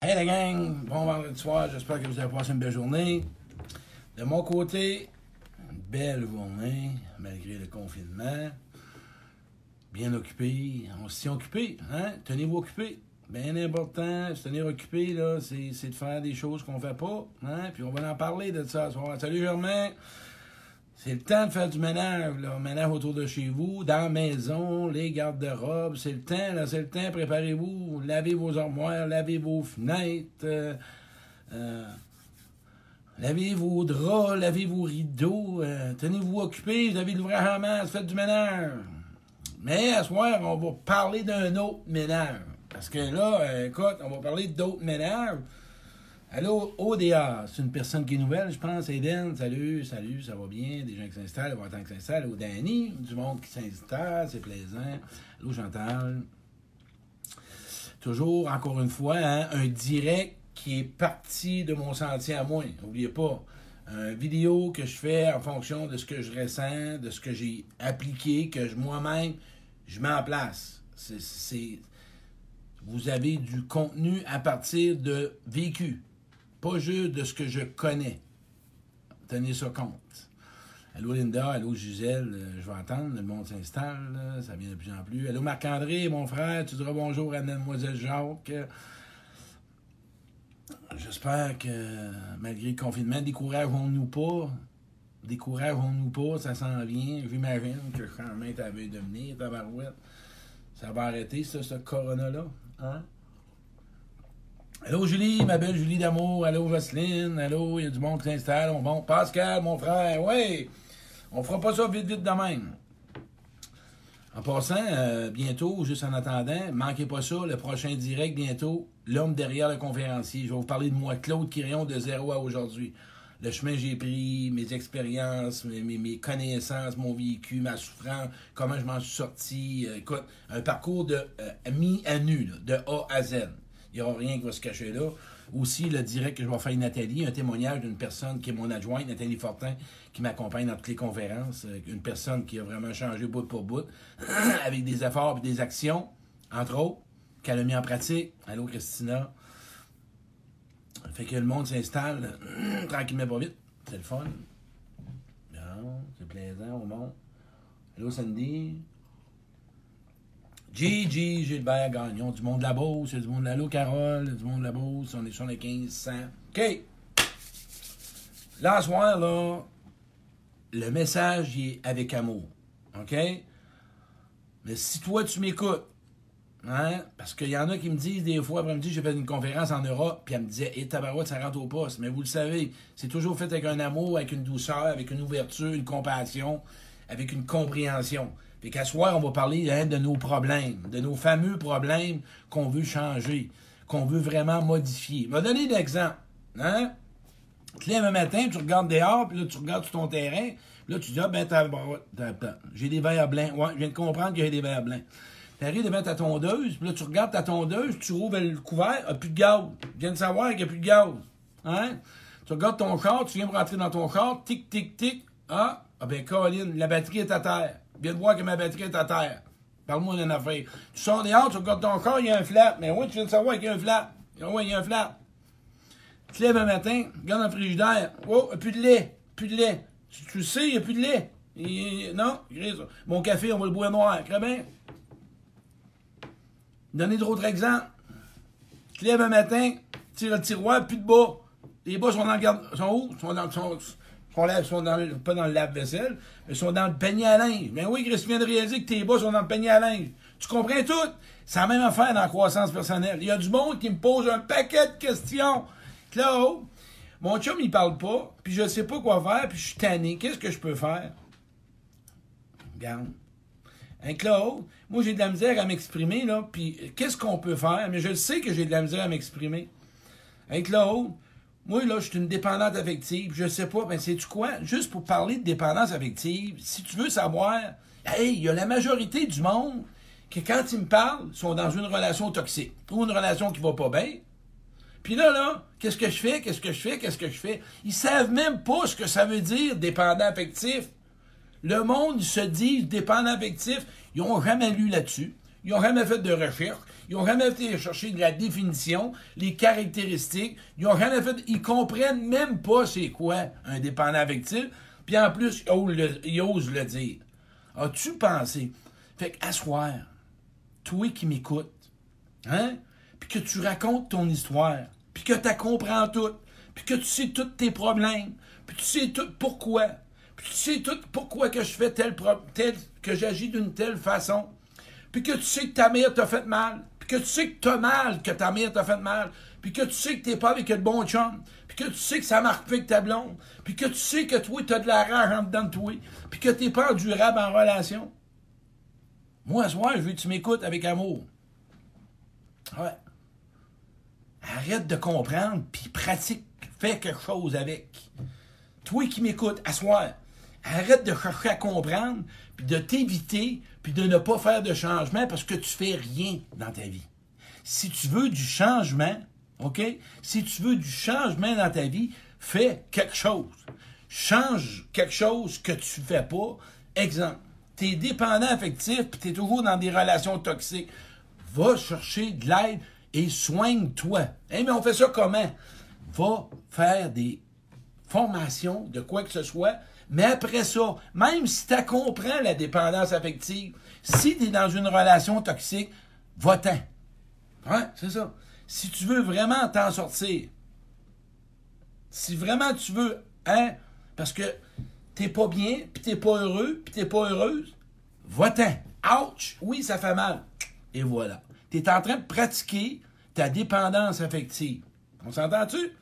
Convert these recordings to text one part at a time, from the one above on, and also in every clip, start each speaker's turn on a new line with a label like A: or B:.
A: Hey la gang, bon vendredi soir, j'espère que vous avez passé une belle journée. De mon côté, une belle journée, malgré le confinement. Bien occupé, on s'y occupé, hein? Tenez-vous occupés. Bien important, se tenir occupé, là, c'est de faire des choses qu'on fait pas, hein? Puis on va en parler de ça ce soir. Salut Germain! C'est le temps de faire du ménage, là. Ménage autour de chez vous, dans la maison, les garde-robes. C'est le temps, là. C'est le temps. Préparez-vous. Lavez vos armoires, lavez vos fenêtres. euh, euh, lavez vos draps, lavez vos rideaux. euh, tenez-vous occupés. Vous avez l'ouvrage en masse. Faites du ménage. Mais à ce soir, on va parler d'un autre ménage. Parce que là, écoute, on va parler d'autres ménages. Allô, ODA, c'est une personne qui est nouvelle, je pense. Eden, salut, salut, ça va bien? Des gens qui s'installent, avoir temps qui s'installent. Allô, Danny, du monde qui s'installe, c'est plaisant. Allô, Chantal. Toujours, encore une fois, hein, un direct qui est parti de mon sentier à moi. N'oubliez pas, une vidéo que je fais en fonction de ce que je ressens, de ce que j'ai appliqué, que moi-même, je mets en place. C'est vous avez du contenu à partir de vécu, pas juste de ce que je connais. Tenez ça compte. Allô Linda, allô Gisèle, euh, je vais attendre, le monde s'installe, ça vient de plus en plus. Allô Marc-André, mon frère, tu diras bonjour à Mademoiselle Jacques. J'espère que malgré le confinement, décourageons-nous pas. Décourageons-nous pas, ça s'en vient. J'imagine que quand même t'avais de venir, tabarouette. Ça va arrêter, ça, ce corona-là. Hein? Allô, Julie, ma belle Julie d'amour. Allô, Jocelyne. Allô, il y a du monde qui s'installe. On bon. Pascal, mon frère. Oui, on fera pas ça vite, vite de même. En passant, euh, bientôt, juste en attendant, manquez pas ça, le prochain direct, bientôt, l'homme derrière le conférencier. Je vais vous parler de moi, Claude Quirion, de zéro à aujourd'hui. Le chemin que j'ai pris, mes expériences, mes, connaissances, mon vécu, ma souffrance, comment je m'en suis sorti. Euh, écoute, un parcours de euh, mis à nu, de A à Z. N'y aura rien qui va se cacher là. Aussi, le direct que je vais faire avec Nathalie, un témoignage d'une personne qui est mon adjointe, Nathalie Fortin, qui m'accompagne dans toutes les conférences. Euh, Une personne qui a vraiment changé bout pour bout, avec des efforts et des actions, entre autres, qu'elle a mis en pratique. Allô, Christina? Fait que le monde s'installe tranquillement pas vite. C'est le fun. Bon, c'est plaisant au monde. Allô, Sandy? Gigi, Gilbert Gagnon, du monde de la Beauce, du monde de l'Allo Carole, du monde de la Beauce, on est sur les 1500. OK. Là, ce soir, là, le message est avec amour. OK? Mais si toi, tu m'écoutes, hein, parce qu'il y en a qui me disent des fois, après-midi, j'ai fait une conférence en Europe, puis elle me disait, hé, tabarouette, ça rentre au poste. Mais vous le savez, c'est toujours fait avec un amour, avec une douceur, avec une ouverture, une compassion, avec une compréhension. Puis qu'à soir, on va parler hein, de nos problèmes, de nos fameux problèmes qu'on veut changer, qu'on veut vraiment modifier. Je vais donner l'exemple. Hein? Tu lèves un matin, tu regardes dehors, puis là, tu regardes sur ton terrain, puis là, tu dis, ah, ben, j'ai des verres blancs. Ouais, je viens de comprendre que j'ai des verres blancs. Tu arrives devant ta tondeuse, puis là, tu regardes ta tondeuse, tu rouvres le couvert, il n'y a plus de gaz. Tu viens de savoir qu'il n'y a plus de gaz. Hein? Tu regardes ton char, tu viens de rentrer dans ton char, tic, tic, tic. Ah, ah ben, Caroline, la batterie est à terre. Viens de voir que ma batterie est à terre. Parle-moi d'une affaire. Tu sors dehors, tu regardes ton char, il y a un flap. Mais oui, tu viens de savoir qu'il y a un flap. Oui, il y a un flap. Tu lèves un matin, regarde dans le frigidaire. Oh, plus de lait. Plus de lait. Tu, tu sais, il n'y a plus de lait. Il- non. Mon café, on va le boire noir. Très bien. Donnez d'autres exemples. Tu lèves un matin, tire le tiroir, plus de bas. Les bas sont dans le garde. sont où? Sont dans, sont, sont là- sont pas dans le lave-vaisselle, mais sont dans le panier à linge. Ben oui, Chris, tu viens de réaliser que tes bas sont dans le panier à linge. Tu comprends tout? C'est la même affaire dans la croissance personnelle. Il y a du monde qui me pose un paquet de questions. Claude, mon chum, il parle pas, puis je sais pas quoi faire, puis je suis tanné. Qu'est-ce que je peux faire? Regarde. Hein, Claude, moi j'ai de la misère à m'exprimer, là, puis qu'est-ce qu'on peut faire? Mais je sais que j'ai de la misère à m'exprimer. Hein, Claude, moi là, je suis une dépendante affective, je sais pas, ben sais-tu quoi? Juste pour parler de dépendance affective, si tu veux savoir, hey, il y a la majorité du monde que quand ils me parlent, sont dans une relation toxique, ou une relation qui va pas bien. Puis là, là, qu'est-ce que je fais? Qu'est-ce que je fais? Qu'est-ce que je fais? Ils savent même pas ce que ça veut dire, dépendant affectif. Le monde, ils se disent dépendant affectif. Ils n'ont jamais lu là-dessus. Ils n'ont jamais fait de recherche. Ils n'ont jamais été chercher de la définition, les caractéristiques. Ils ont jamais fait. Ils comprennent même pas c'est quoi un dépendant affectif. Puis en plus, ils osent le, dire. As-tu pensé? Fait qu'asseoir, toi qui m'écoutes, hein? Puis que tu racontes ton histoire, puis que tu comprends tout, puis que tu sais tous tes problèmes, puis tu sais tout pourquoi, puis tu sais tout pourquoi que je fais tel, tel que j'agis d'une telle façon, puis que tu sais que ta mère t'a fait mal, que tu sais que t'as mal, que ta mère t'a fait mal, puis que tu sais que t'es pas avec le bon chum, puis que tu sais que ça marque pas avec ta blonde, puis que tu sais que toi, t'as de la rage en dedans de toi, puis que t'es pas endurable en relation. Moi, ce soir, je veux que tu m'écoutes avec amour. Ouais. Arrête de comprendre, puis pratique, fais quelque chose avec. Toi qui m'écoutes, asseoir, arrête de chercher à comprendre, puis de t'éviter, puis de ne pas faire de changement parce que tu fais rien dans ta vie. Si tu veux du changement, OK? Si tu veux du changement dans ta vie, fais quelque chose. Change quelque chose que tu ne fais pas. Exemple, tu es dépendant affectif, puis tu es toujours dans des relations toxiques. Va chercher de l'aide et soigne-toi. Eh mais on fait ça comment? Va faire des formations de quoi que ce soit, mais après ça, même si tu comprends la dépendance affective, si tu es dans une relation toxique, va-t'en. Ouais, c'est ça. Si tu veux vraiment t'en sortir, si vraiment tu veux, hein, parce que t'es pas bien, puis t'es pas heureux, puis t'es pas heureuse, va-t'en. Ouch! Oui, ça fait mal. Et voilà. Tu es en train de pratiquer ta dépendance affective. On s'entend-tu?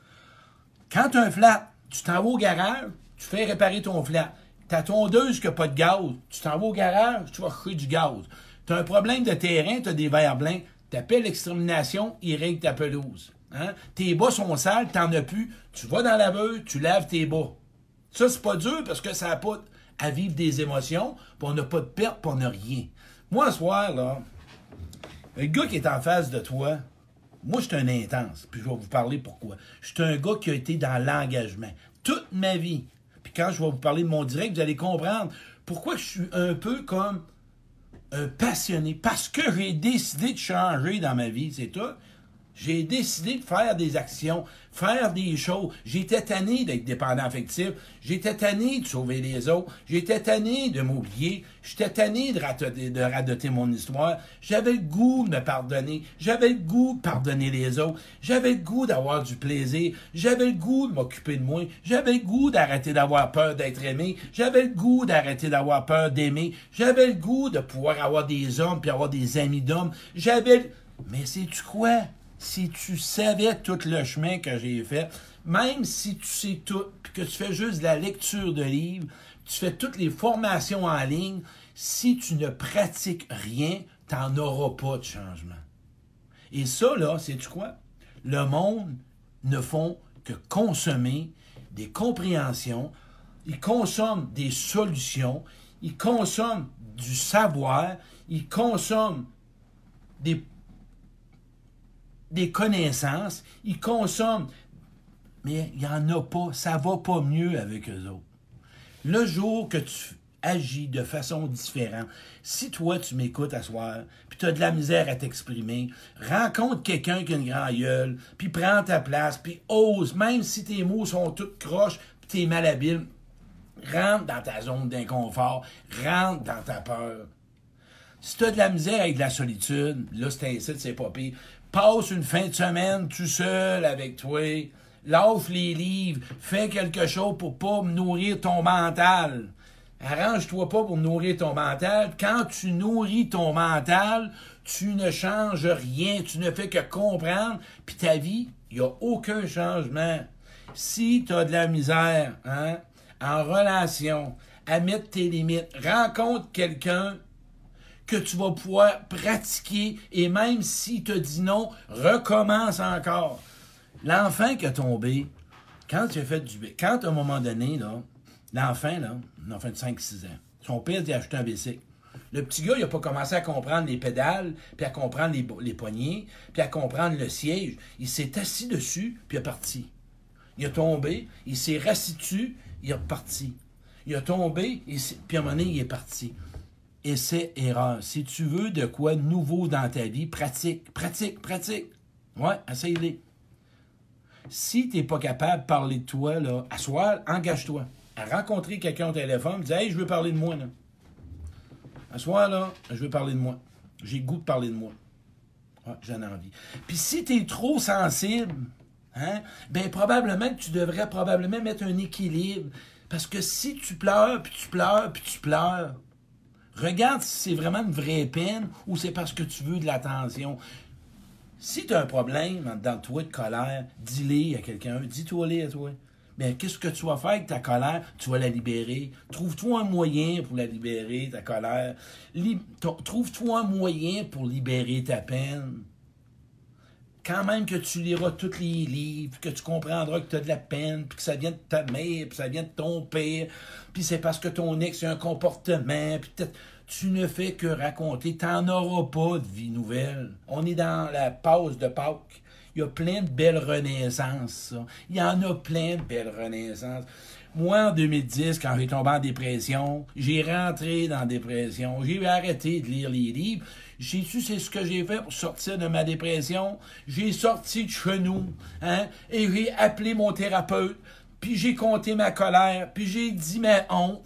A: Quand tu un flat, tu t'en vas au garage, tu fais réparer ton flat. Ta tondeuse qui n'a pas de gaz, tu t'en vas au garage, tu vas chercher du gaz. Tu un problème de terrain, tu as des verres blancs, tu appelles l'extermination, ils règlent ta pelouse. Hein? Tes bas sont sales, tu n'en as plus, tu vas dans la veuve, tu laves tes bas. Ça, c'est pas dur parce que ça n'a à vivre des émotions, puis on n'a pas de perte, puis on n'a rien. Moi, ce soir, là, le gars qui est en face de toi, moi, je suis un intense, puis je vais vous parler pourquoi. Je suis un gars qui a été dans l'engagement toute ma vie. Quand je vais vous parler de mon direct, vous allez comprendre pourquoi je suis un peu comme un passionné. Parce que j'ai décidé de changer dans ma vie, c'est tout. J'ai décidé de faire des actions, faire des choses. J'étais tanné d'être dépendant affectif. J'étais tanné de sauver les autres. J'étais tanné de m'oublier. J'étais tanné de radoter, de radoter mon histoire. J'avais le goût de me pardonner. J'avais le goût de pardonner les autres. J'avais le goût d'avoir du plaisir. J'avais le goût de m'occuper de moi. J'avais le goût d'arrêter d'avoir peur d'être aimé. J'avais le goût d'arrêter d'avoir peur d'aimer. J'avais le goût de pouvoir avoir des hommes puis avoir des amis d'hommes. J'avais... Mais c'est-tu quoi? Si tu savais tout le chemin que j'ai fait, même si tu sais tout, puis que tu fais juste de la lecture de livres, tu fais toutes les formations en ligne, si tu ne pratiques rien, tu n'en auras pas de changement. Et ça, là, c'est tu quoi? Le monde ne font que consommer des compréhensions, ils consomment des solutions, ils consomment du savoir, ils consomment des des connaissances, ils consomment, mais il n'y en a pas, ça va pas mieux avec eux autres. Le jour que tu agis de façon différente, si toi tu m'écoutes à soir, puis tu as de la misère à t'exprimer, rencontre quelqu'un qui a une grande gueule, puis prends ta place, puis ose, même si tes mots sont toutes croches, puis tu es malhabile, rentre dans ta zone d'inconfort, rentre dans ta peur. Si tu as de la misère avec de la solitude, là, c'est ainsi, c'est pas pire. Passe une fin de semaine tout seul avec toi. Lâche les livres. Fais quelque chose pour pas nourrir ton mental. Arrange-toi pas pour nourrir ton mental. Quand tu nourris ton mental, tu ne changes rien. Tu ne fais que comprendre. Puis ta vie, il n'y a aucun changement. Si tu as de la misère, hein, en relation, à mettre tes limites, rencontre quelqu'un que tu vas pouvoir pratiquer et même s'il te dit non, recommence encore. L'enfant qui a tombé, quand tu as fait du quand à un moment donné, là, l'enfant, là, l'enfant de 5-6 ans, son père lui a acheté un bicycle. Le petit gars, il n'a pas commencé à comprendre les pédales, puis à comprendre les, les poignées, puis à comprendre le siège. Il s'est assis dessus, puis il est parti. Il a tombé, il s'est rassis dessus, il est reparti. Il a tombé, puis à un moment donné, il est parti. Essai, erreur. Si tu veux de quoi nouveau dans ta vie, pratique, pratique, pratique. Ouais, essaye-les. Si tu n'es pas capable de parler de toi, là, à soir, engage-toi. À rencontrer quelqu'un au téléphone, dis Hey, je veux parler de moi, là. À soir, là, je veux parler de moi. J'ai goût de parler de moi. Ouais, j'en ai envie. Puis si tu es trop sensible, hein, ben probablement que tu devrais probablement mettre un équilibre. Parce que si tu pleures, puis tu pleures, puis tu pleures, regarde si c'est vraiment une vraie peine ou c'est parce que tu veux de l'attention. Si tu as un problème dans toi de colère, dis-le à quelqu'un, dis-toi-le à toi. Mais qu'est-ce que tu vas faire avec ta colère? Tu vas la libérer. Trouve-toi un moyen pour la libérer, ta colère. Trouve-toi un moyen pour libérer ta peine. Quand même que tu liras tous les livres, que tu comprendras que tu as de la peine, puis que ça vient de ta mère, puis ça vient de ton père, puis c'est parce que ton ex a un comportement, puis peut-être tu ne fais que raconter. Tu n'en auras pas de vie nouvelle. On est dans la pause de Pâques. Il y a plein de belles renaissances. Il y en a plein de belles renaissances. Moi, en 2010, quand j'ai tombé en dépression, j'ai rentré dans la dépression. J'ai arrêté de lire les livres. J'ai su c'est ce que j'ai fait pour sortir de ma dépression? J'ai sorti de chez nous, hein, et j'ai appelé mon thérapeute, puis j'ai compté ma colère, puis j'ai dit ma honte,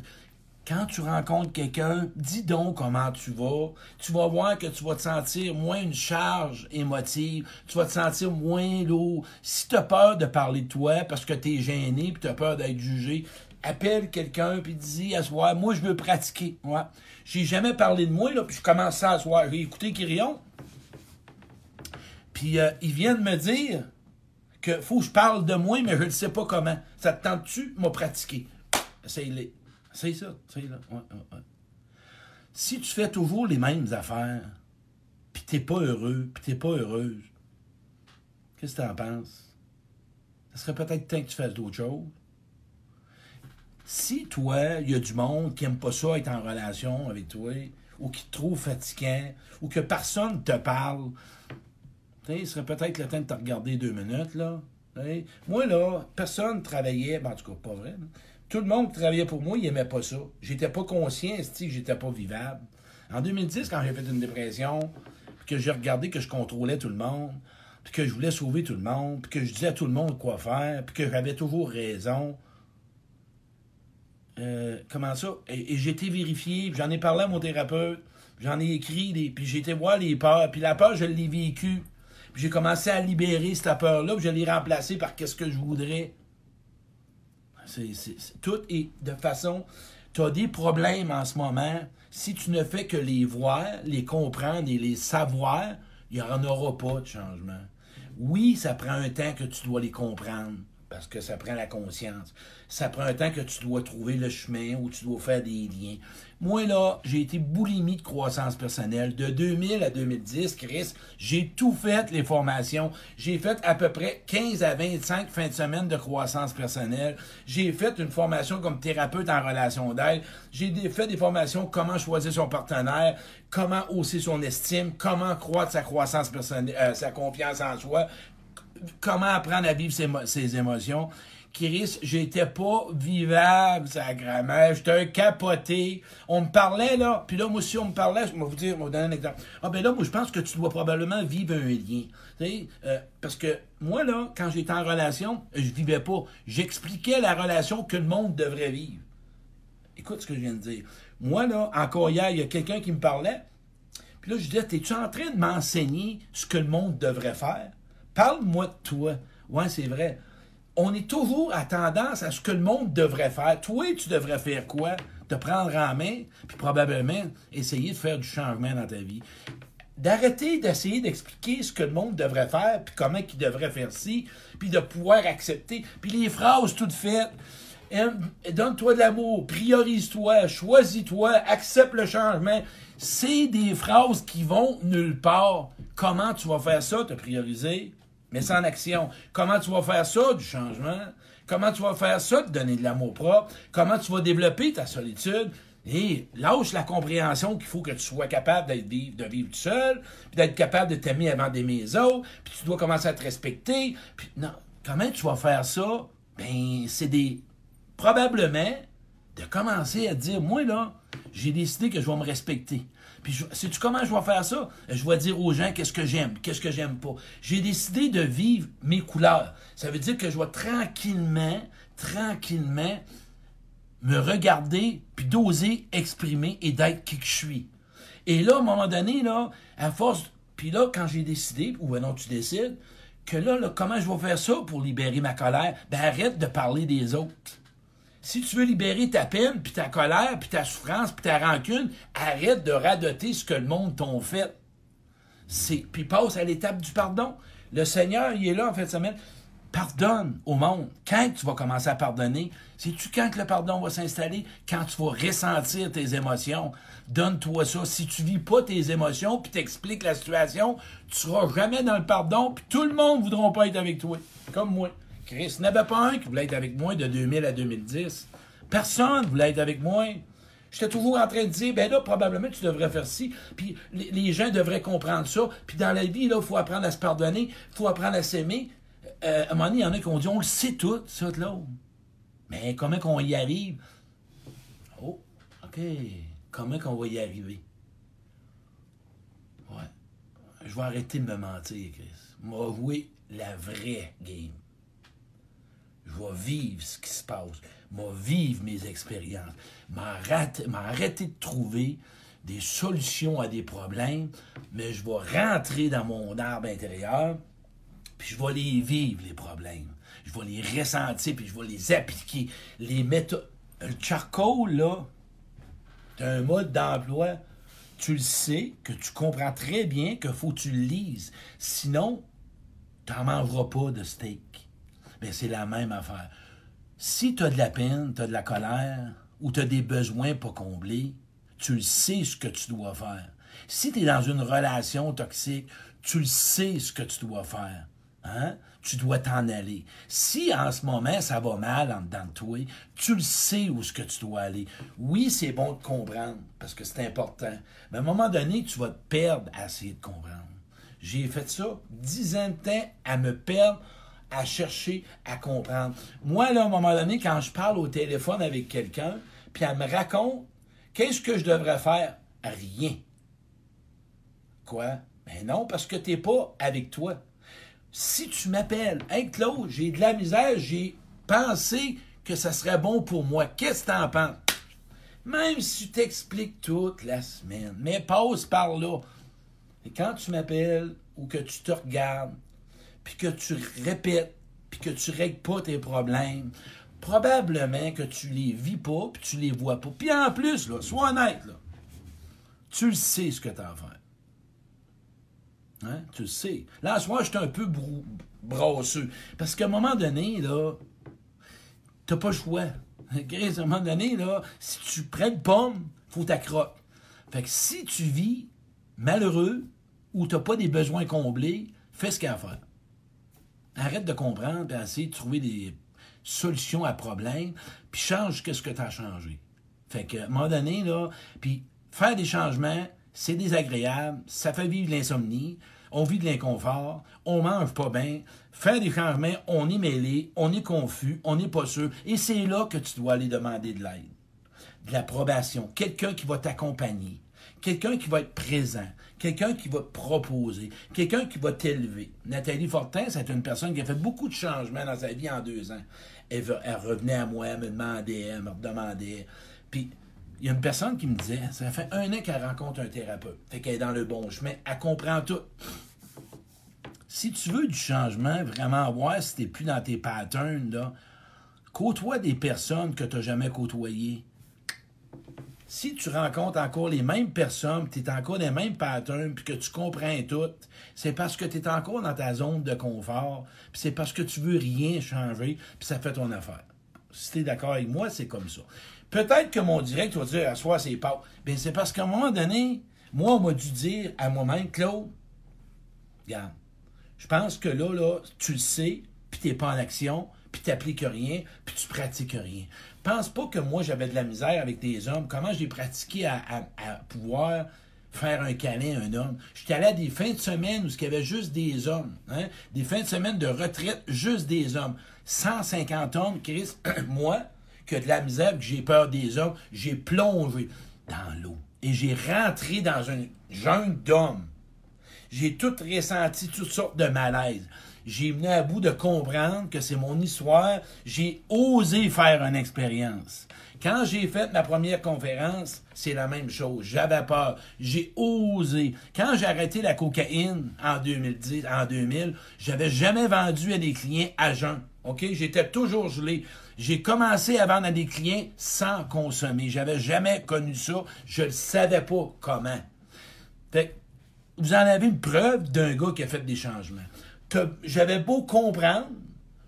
A: quand tu rencontres quelqu'un, dis donc comment tu vas. Tu vas voir que tu vas te sentir moins une charge émotive. Tu vas te sentir moins lourd. Si tu as peur de parler de toi parce que tu es gêné puis tu as peur d'être jugé, appelle quelqu'un puis dis à soir, moi je veux pratiquer. Ouais. J'ai jamais parlé de moi, là, puis je commence à soir. J'ai écouté Kyrion. Puis euh, ils viennent me dire que faut que je parle de moi, mais je ne sais pas comment. Ça te tente-tu, m'a pratiqué? Essaye-les. C'est ça, là. Si tu fais toujours les mêmes affaires, puis t'es pas heureux, puis t'es pas heureuse, qu'est-ce que tu en penses? Ça serait peut-être temps que tu fasses d'autres choses. Si toi, il y a du monde qui aime pas ça être en relation avec toi, ou qui te trouve fatigant, ou que personne te parle, il serait peut-être le temps de te regarder deux minutes, là. Moi, là, personne ne travaillait, ben, en tout cas, pas vrai, tout le monde travaillait pour moi, il n'aimait pas ça. J'étais pas conscient, que j'étais pas vivable. En 2010, quand j'ai fait une dépression, que j'ai regardé que je contrôlais tout le monde, puis que je voulais sauver tout le monde, puis que je disais à tout le monde quoi faire, puis que j'avais toujours raison. Euh, comment ça? Et, j'ai été vérifié, j'en ai parlé à mon thérapeute, j'en ai écrit, puis j'ai été voir les peurs, puis la peur, je l'ai vécue. Puis j'ai commencé à libérer cette peur-là, puis je l'ai remplacée par qu'est-ce que je voudrais. C'est, tout est de façon. Tu as des problèmes en ce moment. Si tu ne fais que les voir, les comprendre et les savoir, il n'y en aura pas de changement. Oui, ça prend un temps que tu dois les comprendre parce que ça prend la conscience. Ça prend un temps que tu dois trouver le chemin ou tu dois faire des liens. Moi, là, j'ai été boulimie de croissance personnelle. De 2000 à 2010, Chris, j'ai tout fait, les formations. J'ai fait à peu près 15 à 25 fins de semaine de croissance personnelle. J'ai fait une formation comme thérapeute en relation d'aide. J'ai fait des formations comment choisir son partenaire, comment hausser son estime, comment croître sa croissance personnelle, euh, sa confiance en soi, comment apprendre à vivre ses, émotions. Chris, j'étais pas vivable, sa grammaire, j'étais un capoté. On me parlait, là, puis là, moi, si on me parlait, je vais vous dire, je vais vous donner un exemple. Ah, ben là, moi, je pense que tu dois probablement vivre un lien. Euh, parce que moi, là, quand j'étais en relation, je vivais pas. J'expliquais la relation que le monde devrait vivre. Écoute ce que je viens de dire. Moi, là, encore hier, il y a quelqu'un qui me parlait, puis là, je disais, es-tu en train de m'enseigner ce que le monde devrait faire? Parle-moi de toi. Ouais, c'est vrai. On est toujours à tendance à ce que le monde devrait faire. Toi, tu devrais faire quoi? Te prendre en main, puis probablement essayer de faire du changement dans ta vie. D'arrêter d'essayer d'expliquer ce que le monde devrait faire, puis comment il devrait faire ci, puis de pouvoir accepter. Puis les phrases toutes faites. Donne-toi de l'amour, priorise-toi, choisis-toi, accepte le changement. C'est des phrases qui vont nulle part. Comment tu vas faire ça, te prioriser? mais sans action. Comment tu vas faire ça, du changement? Comment tu vas faire ça, de donner de l'amour propre? Comment tu vas développer ta solitude? Et lâche la compréhension qu'il faut que tu sois capable d'être de vivre tout seul, puis d'être capable de t'aimer avant d'aimer les autres, puis tu dois commencer à te respecter. Puis non, comment tu vas faire ça? Ben, c'est des probablement de commencer à dire, moi, là, j'ai décidé que je vais me respecter. Puis, sais-tu comment je vais faire ça? Je vais dire aux gens qu'est-ce que j'aime, qu'est-ce que j'aime pas. J'ai décidé de vivre mes couleurs. Ça veut dire que je vais tranquillement, tranquillement me regarder, puis d'oser exprimer et d'être qui que je suis. Et là, à un moment donné, là, à force, puis là, quand j'ai décidé, ou ben non, tu décides, que là, là, comment je vais faire ça pour libérer ma colère? Ben arrête de parler des autres. Si tu veux libérer ta peine, puis ta colère, puis ta souffrance, puis ta rancune, arrête de radoter ce que le monde t'ont fait. Puis passe à l'étape du pardon. Le Seigneur, il est là en fait de semaine. Pardonne au monde. Quand tu vas commencer à pardonner, sais-tu quand le pardon va s'installer? Quand tu vas ressentir tes émotions. Donne-toi ça. Si tu vis pas tes émotions, puis t'expliques la situation, tu seras jamais dans le pardon, puis tout le monde ne voudra pas être avec toi. Comme moi. Chris n'avait pas un qui voulait être avec moi de 2000 à 2010. Personne ne voulait être avec moi. J'étais toujours en train de dire, ben là, probablement, tu devrais faire ci, puis les, gens devraient comprendre ça, puis dans la vie, là, il faut apprendre à se pardonner, il faut apprendre à s'aimer. Euh, à un moment il y en a qui ont dit, on le sait tout, ça, là. Mais comment qu'on y arrive? Oh, OK. Comment qu'on va y arriver? Ouais. Je vais arrêter de me mentir, Chris. Jouer la vraie game je vais vivre ce qui se passe, je vais vivre mes expériences, m'arrêter de trouver des solutions à des problèmes, mais je vais rentrer dans mon arbre intérieur, puis je vais les vivre, les problèmes. Je vais les ressentir, puis je vais les appliquer. Les. Le charcoal, là, c'est un mode d'emploi. Tu le sais, que tu comprends très bien qu'il faut que tu le lises. Sinon, tu n'en mangeras pas de steak mais c'est la même affaire. Si tu as de la peine, tu as de la colère, ou tu as des besoins pas comblés, tu le sais ce que tu dois faire. Si tu es dans une relation toxique, tu le sais ce que tu dois faire. Hein? Tu dois t'en aller. Si en ce moment ça va mal en dedans de toi, tu le sais où ce que tu dois aller. Oui, c'est bon de comprendre parce que c'est important. Mais à un moment donné, tu vas te perdre à essayer de comprendre. J'ai fait ça dix ans de temps à me perdre à chercher à comprendre. Moi, là, à un moment donné, quand je parle au téléphone avec quelqu'un, puis elle me raconte, qu'est-ce que je devrais faire? Rien. Quoi? Ben non, parce que tu n'es pas avec toi. Si tu m'appelles, hey Claude, j'ai de la misère, j'ai pensé que ça serait bon pour moi. Qu'est-ce que tu en penses? Même si tu t'expliques toute la semaine, mais passe par là. Et quand tu m'appelles ou que tu te regardes, puis que tu répètes, puis que tu règles pas tes problèmes, probablement que tu les vis pas, puis tu les vois pas. Puis en plus, là, sois honnête, là, tu le sais ce que tu as à faire. Hein? Tu le sais. Là, ce soir, je suis un peu brosseux. Parce qu'à un moment donné, là, t'as pas le choix. à un moment donné, là, si tu prends pomme, faut t'accrocher. Fait que si tu vis malheureux ou t'as pas des besoins comblés, fais ce qu'il y a à faire. Arrête de comprendre et essayer de trouver des solutions à problèmes, puis change qu'est-ce que tu as changé. Fait que, à un moment donné, là, puis faire des changements, c'est désagréable, ça fait vivre l'insomnie, on vit de l'inconfort, on mange pas bien, faire des changements, on est mêlé, on est confus, on n'est pas sûr, et c'est là que tu dois aller demander de l'aide, de l'approbation, quelqu'un qui va t'accompagner, quelqu'un qui va être présent, quelqu'un qui va proposer, quelqu'un qui va t'élever. Nathalie Fortin, c'est une personne qui a fait beaucoup de changements dans sa vie en deux ans. Elle, revenait à moi, elle me demandait, elle me demandait. Puis, il y a une personne qui me disait, ça fait un an qu'elle rencontre un thérapeute. Fait qu'elle est dans le bon chemin, elle comprend tout. Si tu veux du changement, vraiment voir si tu n'es plus dans tes patterns, côtoie des personnes que tu n'as jamais côtoyées si tu rencontres encore les mêmes personnes, tu es encore des mêmes patterns, puis que tu comprends tout, c'est parce que tu es encore dans ta zone de confort, puis c'est parce que tu veux rien changer, puis ça fait ton affaire. Si tu d'accord avec moi, c'est comme ça. Peut-être que mon direct va dire à soi, c'est pas. Bien, c'est parce qu'à un moment donné, moi, on m'a dû dire à moi-même, Claude, regarde, je pense que là, là, tu le sais, puis tu pas en action, puis tu n'appliques rien, puis tu pratiques rien. Pense pas que moi, j'avais de la misère avec des hommes. Comment j'ai pratiqué à, pouvoir faire un câlin à un homme? J'étais allé à des fins de semaine où il y avait juste des hommes. Hein? Des fins de semaine de retraite, juste des hommes. 150 hommes, Chris, moi, qui a de la misère, que j'ai peur des hommes, j'ai plongé dans l'eau. Et j'ai rentré dans un jungle d'hommes. J'ai tout ressenti toutes sortes de malaises. J'ai mené à bout de comprendre que c'est mon histoire. J'ai osé faire une expérience. Quand j'ai fait ma première conférence, c'est la même chose. J'avais peur. J'ai osé. Quand j'ai arrêté la cocaïne en 2010, en 2000, j'avais jamais vendu à des clients à jeun. OK? J'étais toujours gelé. J'ai commencé à vendre à des clients sans consommer. J'avais jamais connu ça. Je ne savais pas comment. Fait vous en avez une preuve d'un gars qui a fait des changements. J'avais beau comprendre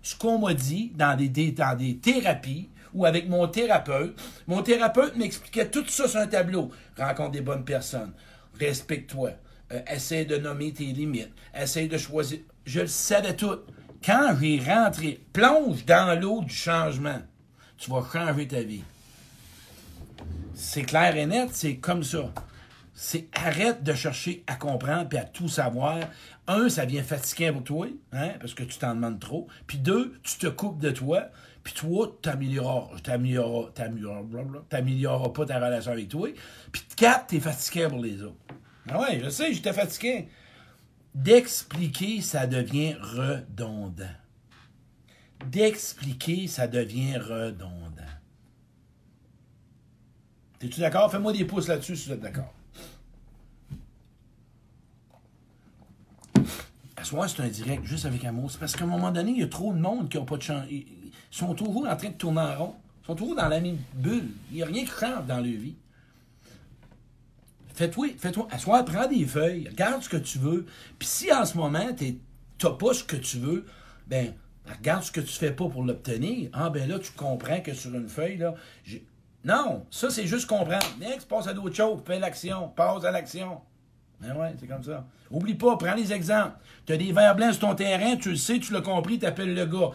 A: ce qu'on m'a dit dans des, des thérapies, ou avec mon thérapeute. Mon thérapeute m'expliquait tout ça sur un tableau. Rencontre des bonnes personnes. Respecte-toi. Euh, essaie de nommer tes limites. Essaie de choisir. Je le savais tout. Quand j'ai rentré, plonge dans l'eau du changement. Tu vas changer ta vie. C'est clair et net, c'est comme ça. C'est arrête de chercher à comprendre et à tout savoir. Un, ça vient fatiguant pour toi, hein, parce que tu t'en demandes trop. Puis deux, tu te coupes de toi. Puis toi, tu n'amélioreras pas ta relation avec toi. Puis quatre, tu es fatigué pour les autres. Ah ouais, je sais, j'étais fatigué. D'expliquer, ça devient redondant. D'expliquer, ça devient redondant. T'es-tu d'accord? Fais-moi des pouces là-dessus si vous êtes d'accord. À ce moment, c'est un direct juste avec amour. C'est parce qu'à un moment donné, il y a trop de monde qui n'ont pas de chance sont toujours en train de tourner en rond. Ils sont toujours dans la même bulle. Il n'y a rien qui rentre dans leur vie. Fais-toi, fais-toi, assois, prends des feuilles, regarde ce que tu veux. Puis si en ce moment, tu n'as pas ce que tu veux, ben regarde ce que tu fais pas pour l'obtenir. Ah, ben là, tu comprends que sur une feuille, là, non, ça, c'est juste comprendre. Next, passe à d'autres choses, fais l'action, passe à l'action. Ben ouais, c'est comme ça. Oublie pas, prends les exemples. Tu as des verres blancs sur ton terrain, tu le sais, tu l'as compris, tu appelles le gars.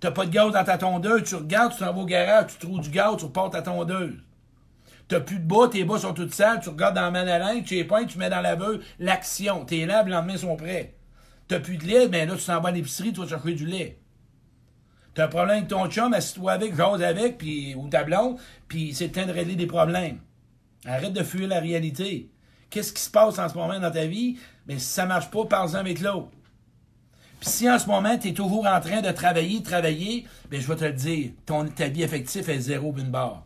A: T'as pas de gaz dans ta tondeuse, tu regardes, tu t'en vas au garage, tu trouves du gaz, tu reportes ta tondeuse. T'as plus de bas, tes bas sont toutes sales, tu regardes dans la main à linge, tu les tu mets dans la laveuse, l'action. Tes laves, le lendemain, sont prêts. T'as plus de lait, ben là, tu t'en vas à l'épicerie, tu vas chercher du lait. T'as un problème avec ton chum, assis-toi avec, jase avec, puis, ou ta blonde, puis c'est le temps de régler des problèmes. Arrête de fuir la réalité. Qu'est-ce qui se passe en ce moment dans ta vie? Mais si ça marche pas, parle-en avec l'autre. Puis si en ce moment, tu es toujours en train de travailler, travailler, bien, je vais te le dire, ton, ta vie affective est zéro d'une barre.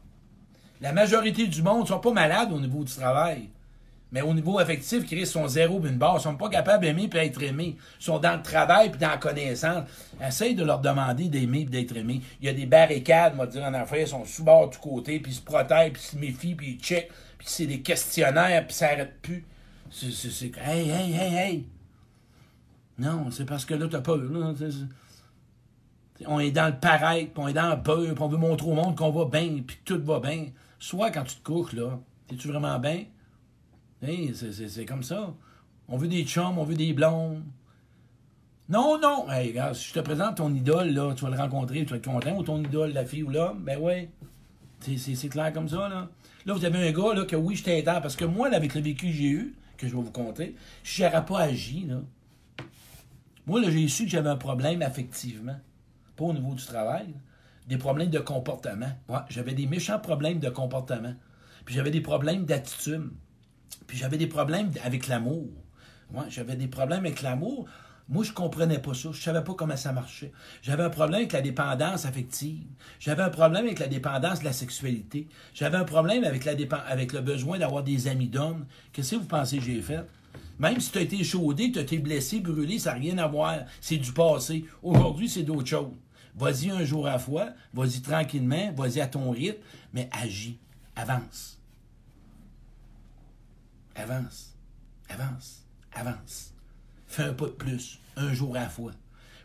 A: La majorité du monde ne sont pas malades au niveau du travail. Mais au niveau affectif, ils sont zéro d'une barre. Ils sont pas capables d'aimer et d'être aimés. Ils sont dans le travail et dans la connaissance. Essaye de leur demander d'aimer et d'être aimés. Il y a des barricades, moi, dire en affaires, ils sont sous bord du côté, puis ils se protègent, puis ils se méfient, puis ils checkent, c'est des questionnaires, puis ça n'arrête plus. C'est, hey, hey, hey, hey. Non, c'est parce que là, t'as peur. on est dans le pareil, puis on est dans le peur, puis on veut montrer au monde qu'on va bien, puis tout va bien. Soit quand tu te couches, là, es-tu vraiment bien? c'est comme ça. On veut des chums, on veut des blondes. Non, non. Hey, regarde, si je te présente ton idole, là, tu vas le rencontrer, tu vas être content, ou ton idole, la fille ou l'homme, ben ouais. C'est clair comme ça, là. Là, vous avez un gars, là, que oui, je t'aide, parce que moi, avec le vécu que j'ai eu, que je vais vous conter, je n'aurais pas agi, là. Moi, là, j'ai su que j'avais un problème affectivement. Pas au niveau du travail. Des problèmes de comportement. j'avais des méchants problèmes de comportement. Puis j'avais des problèmes d'attitude. Puis j'avais des problèmes avec l'amour. Ouais, j'avais des problèmes avec l'amour. Moi, je comprenais pas ça. Je savais pas comment ça marchait. J'avais un problème avec la dépendance affective. J'avais un problème avec la dépendance de la sexualité. J'avais un problème avec, la avec le besoin d'avoir des amis d'hommes. Qu'est-ce que vous pensez que j'ai fait? Même si tu as été chaudé, tu as été blessé, brûlé, ça n'a rien à voir. C'est du passé. Aujourd'hui, c'est d'autres choses. Vas-y un jour à la fois, vas-y tranquillement, vas-y à ton rythme, mais agis. Avance. Avance. Avance. Avance. Fais un pas de plus, un jour à la fois.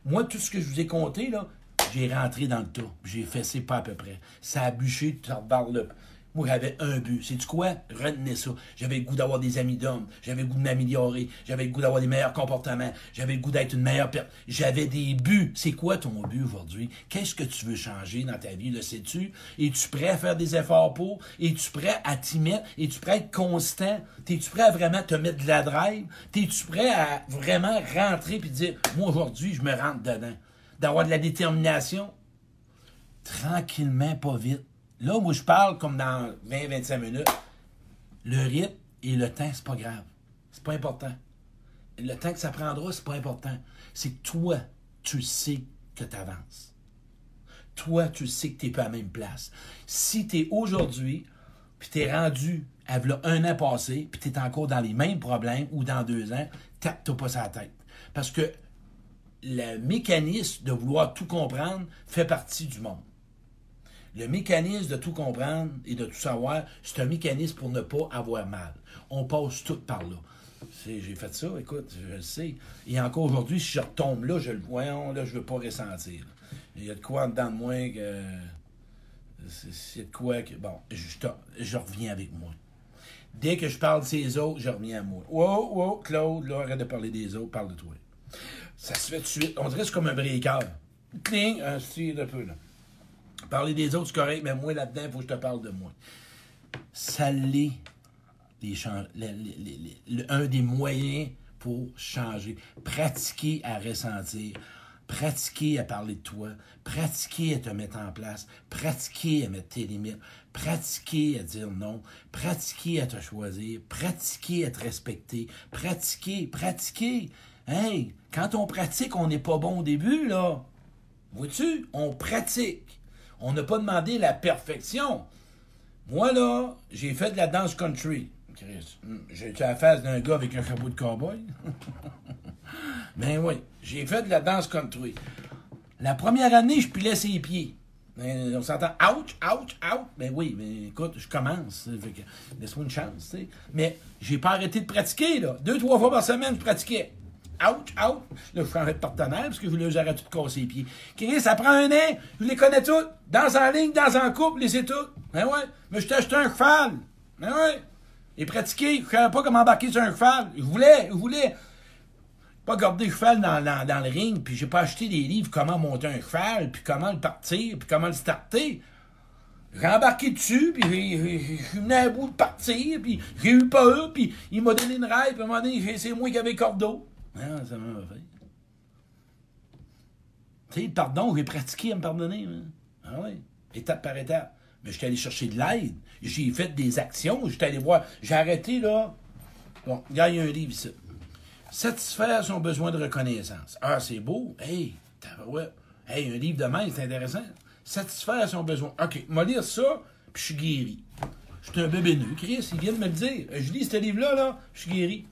A: Moi, tout ce que je vous ai compté, là, j'ai rentré dans le tas. J'ai fait ces pas à peu près. Ça a bûché, tu le moi, j'avais un but. C'est du quoi? Retenez ça. J'avais le goût d'avoir des amis d'hommes. J'avais le goût de m'améliorer. J'avais le goût d'avoir des meilleurs comportements. J'avais le goût d'être une meilleure personne. J'avais des buts. C'est quoi ton but aujourd'hui? Qu'est-ce que tu veux changer dans ta vie? Le sais-tu? Es-tu prêt à faire des efforts pour? Es-tu prêt à t'y mettre? Es-tu prêt à être constant? Es-tu prêt à vraiment te mettre de la drive? Es-tu prêt à vraiment rentrer et dire, moi, aujourd'hui, je me rentre dedans? D'avoir de la détermination? Tranquillement, pas vite Là, moi, je parle comme dans 20-25 minutes. Le rythme et le temps, c'est pas grave. C'est pas important. Le temps que ça prendra, c'est pas important. C'est que toi, tu sais que tu avances. Toi, tu sais que tu n'es pas à la même place. Si tu es aujourd'hui, puis tu es rendu un an passé, puis tu es encore dans les mêmes problèmes ou dans deux ans, tape-toi pas sa tête. Parce que le mécanisme de vouloir tout comprendre fait partie du monde. Le mécanisme de tout comprendre et de tout savoir, c'est un mécanisme pour ne pas avoir mal. On passe tout par là. J'ai fait ça, écoute, je le sais. Et encore aujourd'hui, si je retombe là, je le vois, là, je veux pas ressentir. Il y a de quoi en dedans de moi que. C'est de quoi que. Bon, je, je reviens avec moi. Dès que je parle de ces autres, je reviens à moi. Wow, wow, Claude, là, arrête de parler des autres, parle de toi. Ça se fait de suite. On dirait que c'est comme un breaker. Cling, un style un peu, là. Parler des autres, c'est correct, mais moi, là-dedans, il faut que je te parle de moi. Ça l'est, un des moyens pour changer. Pratiquer à ressentir. Pratiquer à parler de toi. Pratiquer à te mettre en place. Pratiquer à mettre tes limites. Pratiquer à dire non. Pratiquer à te choisir. Pratiquer à te respecter. Pratiquer, pratiquer. Hey, quand on pratique, on n'est pas bon au début, là. Vois-tu? On pratique. On n'a pas demandé la perfection. Moi, là, j'ai fait de la danse country. Hmm, j'ai été à la face d'un gars avec un chapeau de cowboy. ben oui, j'ai fait de la danse country. La première année, je pilais ses pieds. Ben, on s'entend ouch, ouch, ouch. Ben oui, mais écoute, je commence. Laisse-moi une chance, tu sais. Mais j'ai pas arrêté de pratiquer, là. Deux, trois fois par semaine, je pratiquais. Ouch, ouch. Là, je changeais de partenaire parce que je voulais j'arrête de casser les pieds. Ça prend un an. Je les connais toutes. Dans en ligne, dans en couple, les toutes. Ben ouais. Mais je t'ai acheté un cheval. Ben ouais. Et pratiquer. Je ne savais pas comment embarquer sur un cheval. Je voulais, je voulais pas garder le cheval dans, dans, le ring, puis j'ai pas acheté des livres comment monter un cheval, puis comment le partir, puis comment le starter. J'ai embarqué dessus, puis je venais à bout de partir, puis j'ai eu peur, puis il m'a donné une raille, puis à un moment donné, c'est moi qui avais cordeau. Ah, ça m'a fait. Tu sais, pardon, j'ai pratiqué à me pardonner. Hein. Ah oui, étape par étape. Mais j'étais allé chercher de l'aide. J'ai fait des actions. J'étais allé voir. J'ai arrêté, là. Bon, il y a un livre ici. Satisfaire son besoin de reconnaissance. Ah, c'est beau. Hey, ouais. Hey, un livre de main, c'est intéressant. Satisfaire son besoin. OK, moi lire ça, puis je suis guéri. Je suis un bébé nu. Chris, il vient de me le dire. Je lis ce livre-là, là, je suis guéri.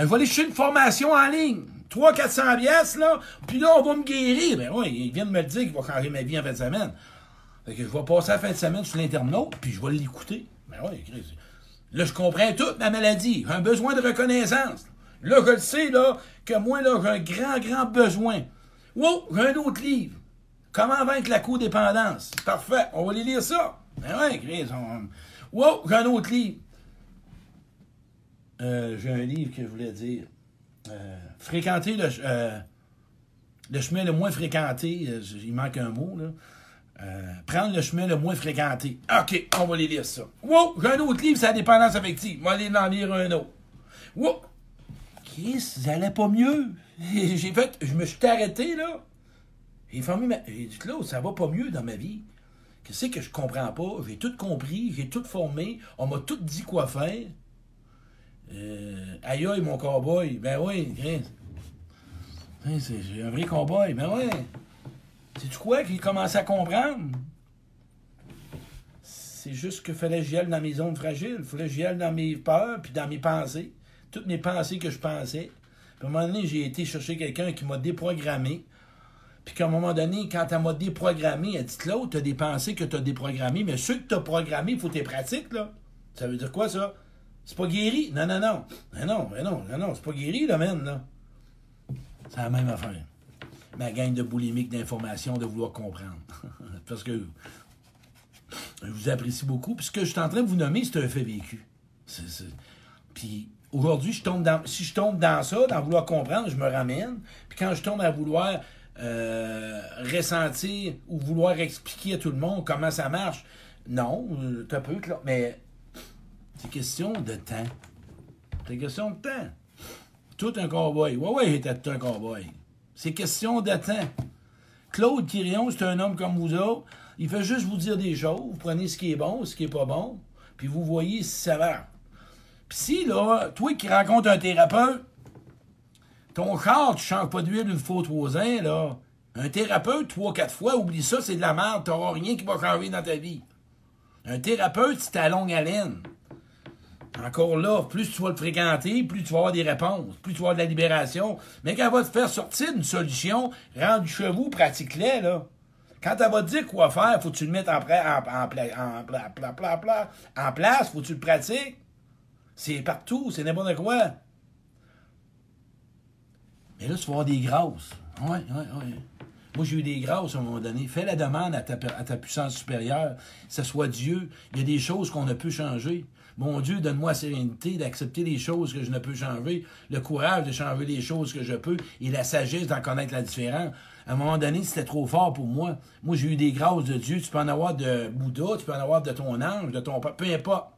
A: Je vais aller chercher une formation en ligne. 300-400 pièces là, puis là, on va me guérir. Ben oui, il vient de me le dire qu'il va changer ma vie en fin de semaine. Fait que je vais passer la fin de semaine sur l'Internaute, puis je vais l'écouter. Ben oui, Là, je comprends toute ma maladie. J'ai un besoin de reconnaissance. Là, je le sais, là, que moi, là, j'ai un grand, grand besoin. Wow, j'ai un autre livre. Comment vaincre la codépendance? Parfait, on va aller lire ça. Ben oui, Chris, on... Wow, j'ai un autre livre. Euh, j'ai un livre que je voulais dire. Euh, fréquenter le, euh, le chemin le moins fréquenté. il manque un mot, là. prendre le chemin le moins fréquenté. OK, on va aller lire ça. Wow, j'ai un autre livre, c'est la dépendance affective. On va aller en lire un autre. Wow! Chris, ça allait pas mieux. J'ai fait, je me suis arrêté, là. J'ai formé ma. J'ai dit, Claude, ça va pas mieux dans ma vie. Qu'est-ce que je comprends pas? J'ai tout compris, j'ai tout formé, on m'a tout dit quoi faire. Euh, aïe aïe, mon cowboy. Ben oui, Chris. C'est un vrai cowboy. Ben oui. C'est-tu quoi qu'il commençait à comprendre? C'est juste que fallait que j'y aille dans mes zones fragiles. Fallait que j'y aille dans mes peurs puis dans mes pensées. Toutes mes pensées que je pensais. Puis à un moment donné, j'ai été chercher quelqu'un qui m'a déprogrammé. Puis qu'à un moment donné, quand elle m'a déprogrammé, elle dit L'autre, tu as des pensées que tu as déprogrammées, mais ceux que tu as programmés, il faut tes pratiques, là. Ça veut dire quoi, ça? C'est pas guéri. Non, non, non. Non, mais non, non, non, c'est pas guéri, là, même, là. C'est la même affaire. Ma gang de boulimique d'informations, de vouloir comprendre. Parce que je vous apprécie beaucoup. Puis ce que je suis en train de vous nommer, c'est un fait vécu. Puis aujourd'hui, si je tombe dans ça, dans vouloir comprendre, je me ramène. Puis quand je tombe à vouloir euh, ressentir ou vouloir expliquer à tout le monde comment ça marche, non, euh, t'as peu, mais c'est question de temps. C'est question de temps. Tout un cowboy. Ouais, il était tout un cowboy. C'est question de temps. Claude Quirion, c'est un homme comme vous autres. Il fait juste vous dire des choses. Vous prenez ce qui est bon, ce qui est pas bon, puis vous voyez si ça va. Puis si, là, toi qui rencontres un thérapeute, ton char, tu changes pas d'huile une fois trois ans, là. Un thérapeute, trois, quatre fois, oublie ça, c'est de la merde. T'auras rien qui va changer dans ta vie. Un thérapeute, c'est à longue haleine. Encore là, plus tu vas le fréquenter, plus tu vas avoir des réponses, plus tu vas avoir de la libération. Mais quand elle va te faire sortir une solution, rendu chez vous, pratique-les, là. Quand elle va te dire quoi faire, faut que tu le mettes en, place, faut que tu le pratiques. C'est partout, c'est n'importe quoi. Mais là, tu vas avoir des grâces. Oui, oui, oui. Moi, j'ai eu des grâces à un moment donné. Fais la demande à ta, puissance supérieure, que ce soit Dieu. Il y a des choses qu'on ne peut changer. Mon Dieu, donne-moi la sérénité d'accepter les choses que je ne peux changer, le courage de changer les choses que je peux et la sagesse d'en connaître la différence. À un moment donné, c'était trop fort pour moi. Moi, j'ai eu des grâces de Dieu. Tu peux en avoir de Bouddha, tu peux en avoir de ton ange, de ton peu importe.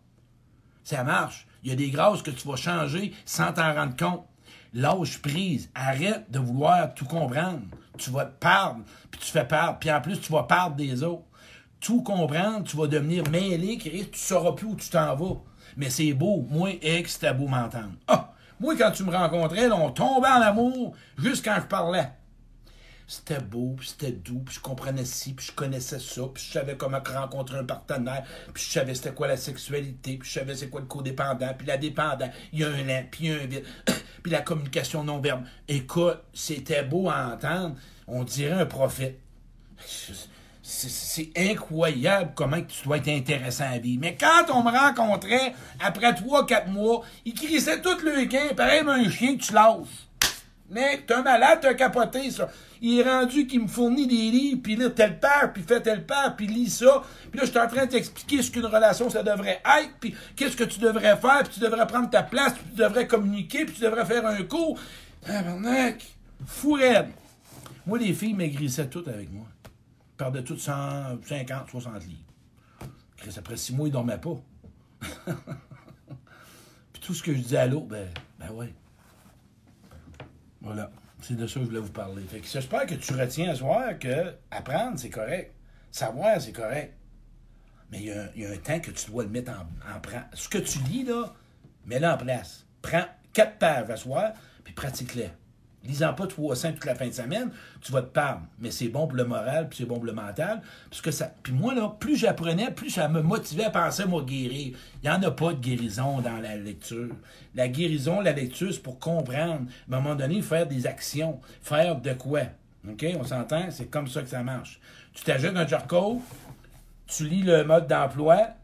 A: Ça marche. Il y a des grâces que tu vas changer sans t'en rendre compte. Lâche prise. Arrête de vouloir tout comprendre. Tu vas te perdre, puis tu fais perdre. Puis en plus, tu vas perdre des autres. Tout comprendre, tu vas devenir mêlé, tu sauras plus où tu t'en vas. Mais c'est beau. Moi, ex, c'était beau m'entendre. Ah! Moi, quand tu me rencontrais, on tombait en amour juste quand je parlais. C'était beau, puis c'était doux, puis je comprenais ci, puis je connaissais ça, puis je savais comment rencontrer un partenaire, puis je savais c'était quoi la sexualité, puis je savais c'est quoi le codépendant, puis la dépendant. Il y a un lent, puis il y a un vide, puis la communication non verbale. Écoute, c'était beau à entendre. On dirait un prophète. C'est incroyable comment tu dois être intéressant à vie. Mais quand on me rencontrait, après trois, quatre mois, il crissait tout le week-end, pareil un chien que tu lâches. Mec, t'es un malade, t'as capoté, ça. Il est rendu qu'il me fournit des livres, puis là, tel père, puis fait tel père, puis lis ça. Puis là, je suis en train de t'expliquer ce qu'une relation, ça devrait être, puis qu'est-ce que tu devrais faire, puis tu devrais prendre ta place, puis tu devrais communiquer, puis tu devrais faire un cours. Tabarnak! Fou raide. Moi, les filles maigrissaient toutes avec moi. Perdaient toutes 150, 60 livres. Après six mois, ils dormaient pas. puis tout ce que je disais à l'eau, ben, ben ouais. Voilà. C'est de ça que je voulais vous parler. Fait que j'espère que tu retiens à soir que apprendre, c'est correct. Savoir, c'est correct. Mais il y, a un temps que tu dois le mettre en, en Ce que tu lis, là, mets-le en place. Prends quatre pages à soir, puis pratique-les lisant pas 300 toute la fin de semaine, tu vas te perdre. Mais c'est bon pour le moral, puis c'est bon pour le mental. Parce que ça... Puis moi, là, plus j'apprenais, plus ça me motivait à penser, moi, guérir. Il n'y en a pas de guérison dans la lecture. La guérison, la lecture, c'est pour comprendre. À un moment donné, faire des actions. Faire de quoi? OK? On s'entend? C'est comme ça que ça marche. Tu t'ajoutes un jarco, tu lis le mode d'emploi,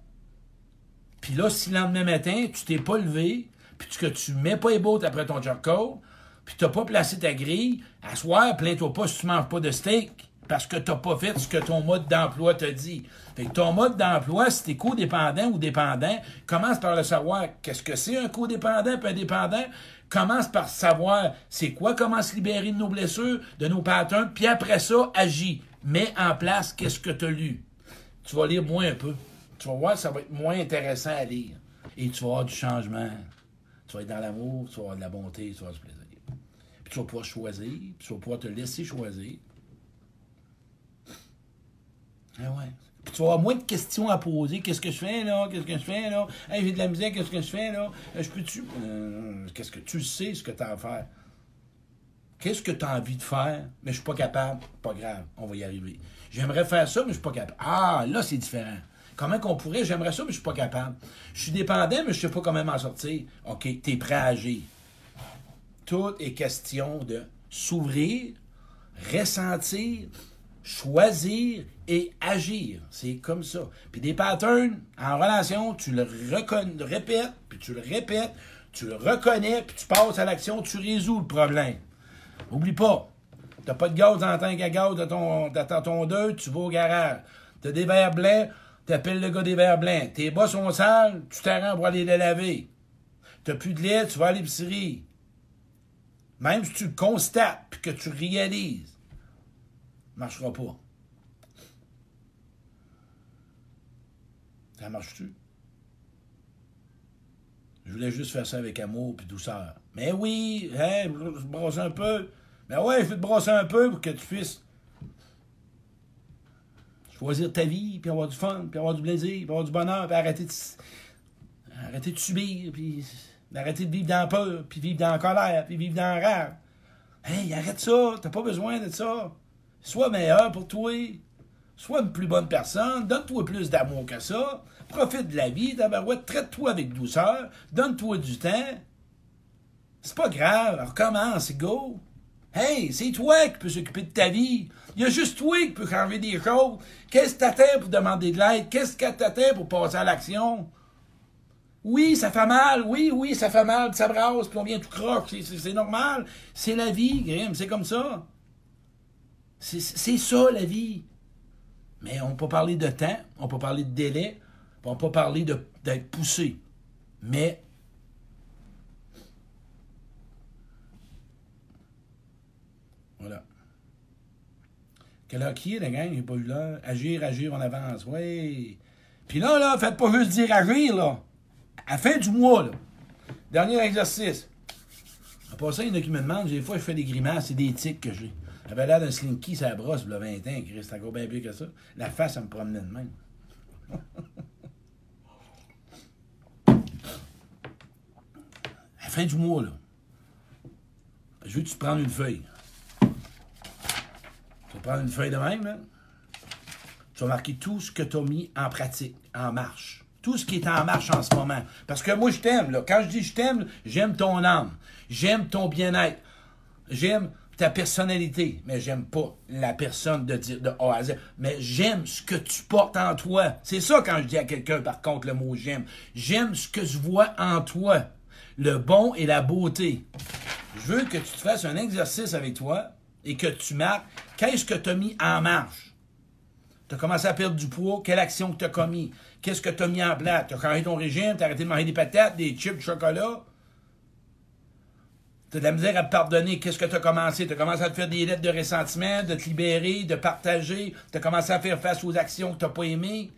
A: puis là, si le lendemain matin, tu t'es pas levé, puis que tu mets pas les bottes après ton jarco, puis t'as pas placé ta grille, à soir, plains-toi pas si tu manges pas de steak, parce que t'as pas fait ce que ton mode d'emploi te dit. Fait que ton mode d'emploi, si t'es codépendant ou dépendant, commence par le savoir qu'est-ce que c'est un codépendant puis un dépendant? Commence par savoir c'est quoi, comment se libérer de nos blessures, de nos patterns, puis après ça, agis. Mets en place qu'est-ce que tu as lu. Tu vas lire moins un peu. Tu vas voir, ça va être moins intéressant à lire. Et tu vas avoir du changement. Tu vas être dans l'amour, tu vas avoir de la bonté, tu vas avoir du plaisir tu vas pouvoir choisir, puis tu vas pouvoir te laisser choisir. Ah ouais. Puis tu vas avoir moins de questions à poser. Qu'est-ce que je fais là? Qu'est-ce que je fais là? Hey, j'ai de la misère, qu'est-ce que je fais là? Euh, je peux-tu. Euh, qu'est-ce que tu sais ce que tu as à faire? Qu'est-ce que tu as envie de faire? Mais je suis pas capable. Pas grave, on va y arriver. J'aimerais faire ça, mais je suis pas capable. Ah, là, c'est différent. Comment qu'on pourrait? J'aimerais ça, mais je suis pas capable. Je suis dépendant, mais je sais pas comment m'en sortir. OK, tu es prêt à agir tout est question de s'ouvrir, ressentir, choisir et agir. C'est comme ça. Puis des patterns en relation, tu le répètes, puis tu le répètes, tu le reconnais, puis tu passes à l'action, tu résous le problème. Oublie pas, t'as pas de gaz le tank à gaz de ton, de ton deux, tu vas au garage. T'as des verres blancs, t'appelles le gars des verres blancs. Tes bas sont sales, tu t'arranges pour aller les laver. T'as plus de lait, tu vas à l'épicerie. Même si tu le constates et que tu réalises, ne marchera pas. Ça marche-tu? Je voulais juste faire ça avec amour et douceur. Mais oui, hein, je brosse un peu. Mais ouais, je vais te brosser un peu pour que tu puisses choisir ta vie, puis avoir du fun, puis avoir du plaisir, puis avoir du bonheur, puis arrêter de, arrêter de subir, puis arrêter de vivre dans la peur, puis vivre dans colère, puis vivre dans la rage. Hey, arrête ça, t'as pas besoin de ça. Sois meilleur pour toi. Sois une plus bonne personne, donne-toi plus d'amour que ça. Profite de la vie, tabarouette, traite-toi avec douceur, donne-toi du temps. C'est pas grave, recommence, go. Hey, c'est toi qui peux s'occuper de ta vie. Il y a juste toi qui peux changer des choses. Qu'est-ce que t'attends pour demander de l'aide? Qu'est-ce que t'attends pour passer à l'action? Oui, ça fait mal. Oui, oui, ça fait mal. Ça brasse, puis on vient tout croche. C'est normal. C'est la vie, Grim. C'est comme ça. C'est ça, la vie. Mais on peut parler de temps, on peut parler de délai, on peut parler d'être poussé. Mais Voilà. Quelle heure qui est, la gang? J'ai pas eu l'heure. Agir, agir, on avance. Oui. Puis là, là, faites pas juste dire agir, là. À la fin du mois, là. Dernier exercice. À ça, il y en a qui me demandent, des fois, je fais des grimaces, c'est des tics que j'ai. J'avais l'air d'un slinky, ça brosse, le 20 ans, qui reste encore bien plus que ça. La face, ça me promenait de même. à la fin du mois, là, je veux que tu te prennes une feuille. Tu vas prendre une feuille de même, là. Tu vas marquer tout ce que tu as mis en pratique, en marche. Ce qui est en marche en ce moment. Parce que moi, je t'aime, là. Quand je dis je t'aime, j'aime ton âme. J'aime ton bien-être. J'aime ta personnalité, mais j'aime pas la personne de dire de A à Z. Mais j'aime ce que tu portes en toi. C'est ça quand je dis à quelqu'un, par contre, le mot j'aime. J'aime ce que je vois en toi. Le bon et la beauté. Je veux que tu te fasses un exercice avec toi et que tu marques qu'est-ce que tu as mis en marche. Tu as commencé à perdre du poids, quelle action que tu as commis? Qu'est-ce que tu as mis en place? Tu as changé ton régime, tu as arrêté de manger des patates, des chips, de chocolat? Tu as de la misère à pardonner. Qu'est-ce que tu as commencé? Tu as commencé à te faire des lettres de ressentiment, de te libérer, de partager. Tu as commencé à faire face aux actions que tu n'as pas aimées.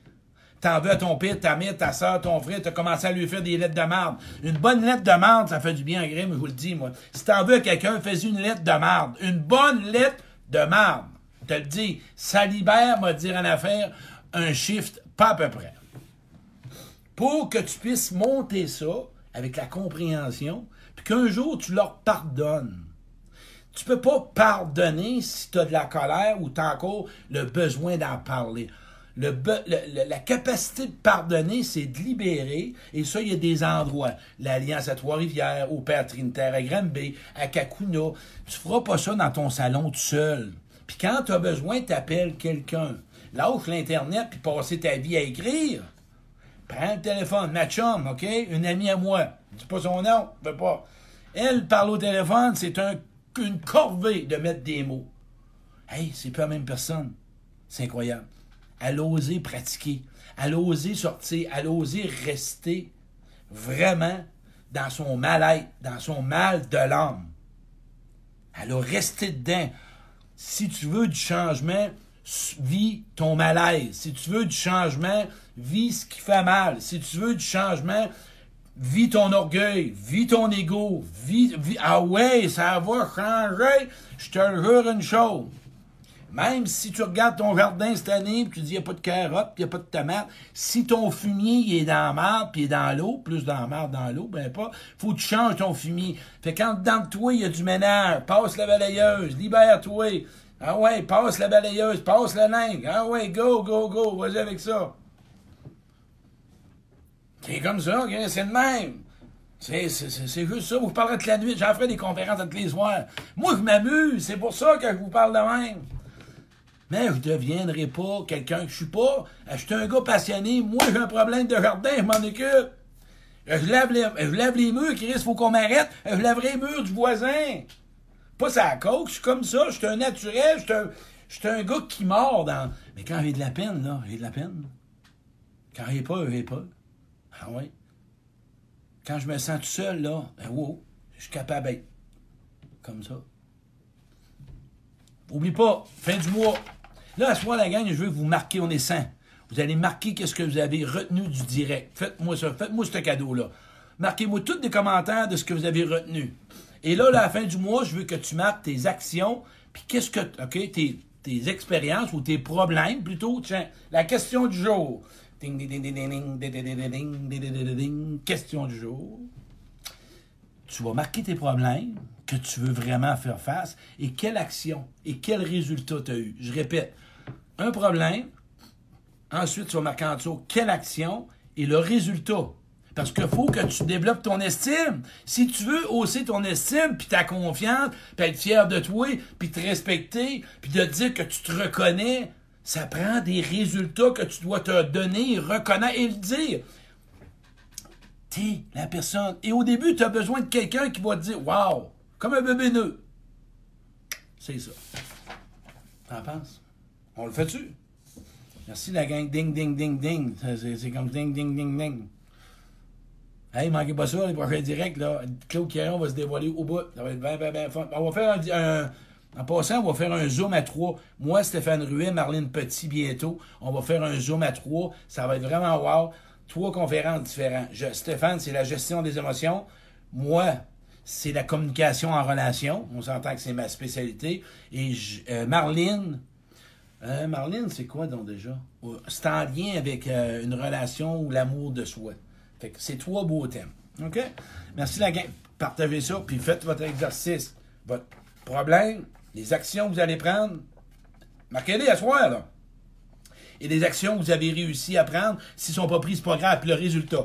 A: T'en veux à ton père, ta mère, ta soeur, ton frère, t'as commencé à lui faire des lettres de marde. Une bonne lettre de marde, ça fait du bien à Grim, je vous le dis, moi. Si t'en veux à quelqu'un, fais une lettre de marde. Une bonne lettre de marde. Je te le dis, ça libère, m'a dire en affaire, un shift pas à peu près. Pour que tu puisses monter ça avec la compréhension, puis qu'un jour tu leur pardonnes. Tu peux pas pardonner si tu as de la colère ou tu as encore le besoin d'en parler. Le, la capacité de pardonner, c'est de libérer. Et ça, il y a des endroits. L'Alliance à Trois-Rivières, au Père Trinitaire, à Granby, à Kakuna. Tu feras pas ça dans ton salon tout seul. Puis quand tu as besoin, tu appelles quelqu'un. Lâche l'Internet puis passer ta vie à écrire. Prends le téléphone. Ma chum, OK? Une amie à moi. Dis pas son nom. Veux pas. Elle parle au téléphone. C'est un, une corvée de mettre des mots. Hey, c'est pas la même personne. C'est incroyable elle a osé pratiquer, elle a osé sortir, elle a osé rester vraiment dans son mal-être, dans son mal de l'âme. Elle a resté dedans. Si tu veux du changement, vis ton malaise. Si tu veux du changement, vis ce qui fait mal. Si tu veux du changement, vis ton orgueil, vis ton ego, vis, ah ouais, ça va changer. Je te jure une chose. Même si tu regardes ton jardin cette année, puis tu dis, il n'y a pas de carottes, il n'y a pas de tomates, si ton fumier est dans la marde, puis est dans l'eau, plus dans la marde, dans l'eau, ben pas, faut que tu changes ton fumier. Fait quand dans toi, il y a du ménage, passe la balayeuse, libère-toi. Ah ouais, passe la balayeuse, passe la lingue. Ah ouais, go, go, go, vas-y avec ça. C'est comme ça, c'est le même. C'est juste ça. Vous parlerez de la nuit. J'en ferai des conférences toutes les soirs. Moi, je m'amuse. C'est pour ça que je vous parle de même. Mais je ne deviendrai pas quelqu'un que je suis pas. Je suis un gars passionné. Moi, j'ai un problème de jardin, je m'en occupe. Je lave les, je lave les murs, Chris, faut qu'on m'arrête. Je laverai les murs du voisin. Pas ça à coke, je suis comme ça, je suis un naturel, je suis un, gars qui mord dans. Mais quand j'ai de la peine, là, j'ai de la peine. Quand j'ai pas, j'ai pas. Ah oui. Quand je me sens tout seul, là, ben wow, je suis capable comme ça. Oublie pas, fin du mois, Là, à ce moment la gang, je veux vous marquez, on est 100. Vous allez marquer qu'est-ce que vous avez retenu du direct. Faites-moi ça, faites-moi ce cadeau-là. Marquez-moi tous des commentaires de ce que vous avez retenu. Et là, à la fin du mois, je veux que tu marques tes actions, puis qu'est-ce que, OK, tes, tes expériences ou tes problèmes plutôt. Tiens, la question du jour. Question du jour. Tu vas marquer tes problèmes que tu veux vraiment faire face et quelle action et quel résultat tu as eu. Je répète, un problème, ensuite tu vas marquer en dessous quelle action et le résultat. Parce qu'il faut que tu développes ton estime. Si tu veux hausser ton estime, puis ta confiance, puis être fier de toi, puis te respecter, puis te dire que tu te reconnais, ça prend des résultats que tu dois te donner, reconnaître et le dire. T'es la personne. Et au début, tu as besoin de quelqu'un qui va te dire Waouh, comme un bébé nœud. C'est ça. T'en penses? On le fait-tu? Merci la gang. Ding, ding, ding, ding. C'est comme ding, ding, ding, ding. Hey, manquez pas ça, les prochains directs, là. Claude Caron va se dévoiler au bout. Ça va être bien, bien, bien fun. On va faire un, En passant, on va faire un zoom à trois. Moi, Stéphane Ruet, Marlène Petit, bientôt. On va faire un zoom à trois. Ça va être vraiment wow. Trois conférences différentes. Stéphane, c'est la gestion des émotions. Moi, c'est la communication en relation. On s'entend que c'est ma spécialité. Et euh, Marlene, euh, Marlene, c'est quoi donc déjà? C'est en lien avec euh, une relation ou l'amour de soi. Fait que c'est trois beaux thèmes. OK? Merci la gang. Partagez ça, puis faites votre exercice. Votre problème, les actions que vous allez prendre, marquez-les à soir, là. Et les actions que vous avez réussi à prendre, s'ils ne sont pas prises, pas grave. Puis le résultat.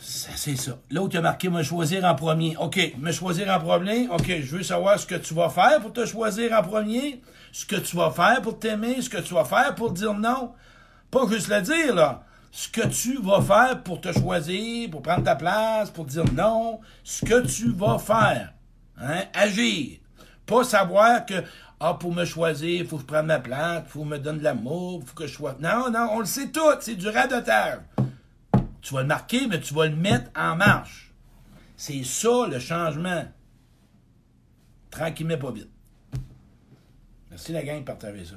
A: C'est ça. Tu as marqué me choisir en premier. OK, me choisir en premier. OK, je veux savoir ce que tu vas faire pour te choisir en premier, ce que tu vas faire pour t'aimer, ce que tu vas faire pour dire non. Pas juste le dire, là ce que tu vas faire pour te choisir, pour prendre ta place, pour dire non, ce que tu vas faire. Hein? Agir. Pas savoir que, ah, pour me choisir, il faut que je prenne ma place, il faut que je me donne de l'amour, il faut que je sois. Non, non, on le sait tout, c'est du radotage. Tu vas le marquer, mais tu vas le mettre en marche. C'est ça le changement. Tranquillement, pas vite. Merci la gang de partager ça.